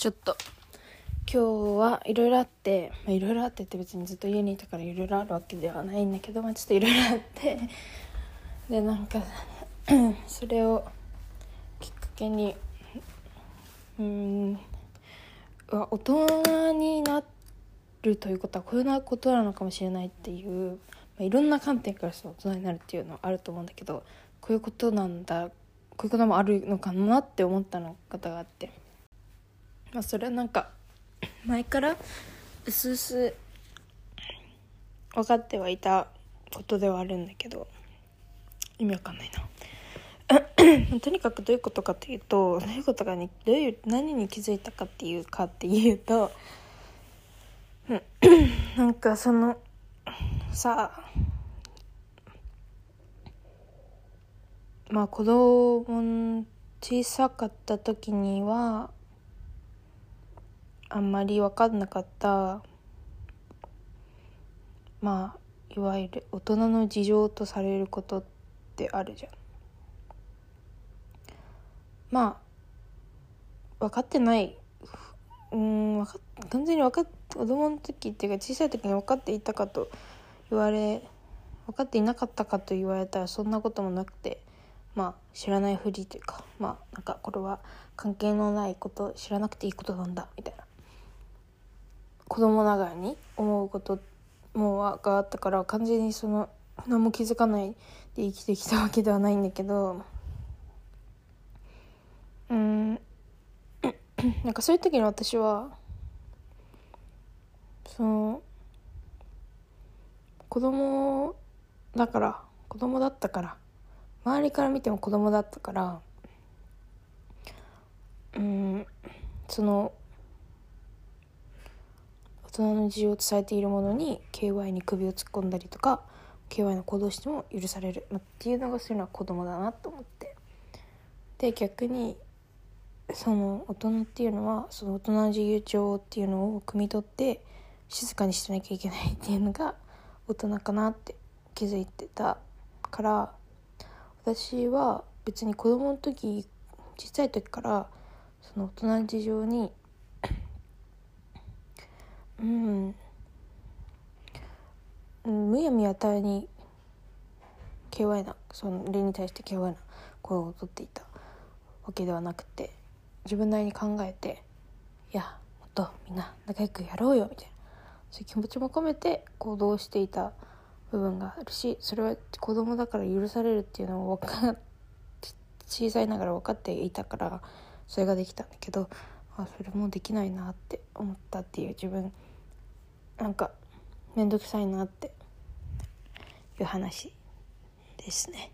ちょっと。今日はいろいろあっていろいろあってって別にずっと家にいたからいろいろあるわけではないんだけど、まあ、ちょっといろいろあって。でなんか それをきっかけにうん大人になるということはこういうことなのかもしれないっていう、まあ、いろんな観点からして大人になるっていうのはあると思うんだけどこういうことなんだこういうこともあるのかなって思ったの方があって、まあ、それはなんか前からうすうす分かってはいたことではあるんだけど意味わかんないな。とにかくどういうことかというとどういうことかにどういう何に気づいたかっていうかっていうと なんかそのさあまあ子供小さかった時にはあんまり分かんなかった。まあいわゆる大人の事情とされることってあるじゃん。まあ分かってない。うんか完全に分かっ子供の時っていうか小さい時に分かっていたかと言われ分かっていなかったかと言われたらそんなこともなくてまあ知らないふりというかまあなんかこれは関係のないこと知らなくていいことなんだみたいな。子供ながらに思うこともがあったから完全にその何も気づかないで生きてきたわけではないんだけどうん。なんかそういう時に私はその子供だから子供だったから周りから見ても子供だったからうんその人の事情を伝えているものに KY に首を突っ込んだりとか KY の行動しても許される、まっていうのがそういうのは子供だなと思って。で逆にその大人っていうのはその大人の自由帳っていうのを汲み取って静かにしてなきゃいけないっていうのが大人かなって気づいてたから私は別に子供の時小さい時からその大人の事情にうん。むやみやたらに KY な。その例に対して KY な声をとっていたわけではなくて自分なりに考えていやもっとみんな仲良くやろうよみたいな。そういう気持ちも込めて行動していた部分があるしそれは子供だから許されるっていうのを分か小さいながら分かっていたからそれができたんだけどあそれもできないなって思ったっていう自分なんか面倒くさいなっていう話ですね。